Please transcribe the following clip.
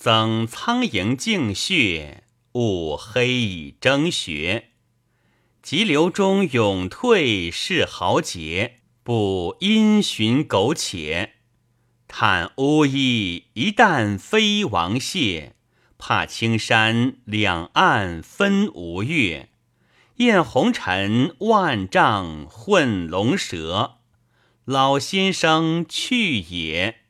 增苍蝇净血，雾黑已争学。急流中勇退是豪杰，不因循苟且。叹乌衣一旦飞王谢，怕青山两岸分吴越。厌红尘万丈混龙蛇，老先生去也。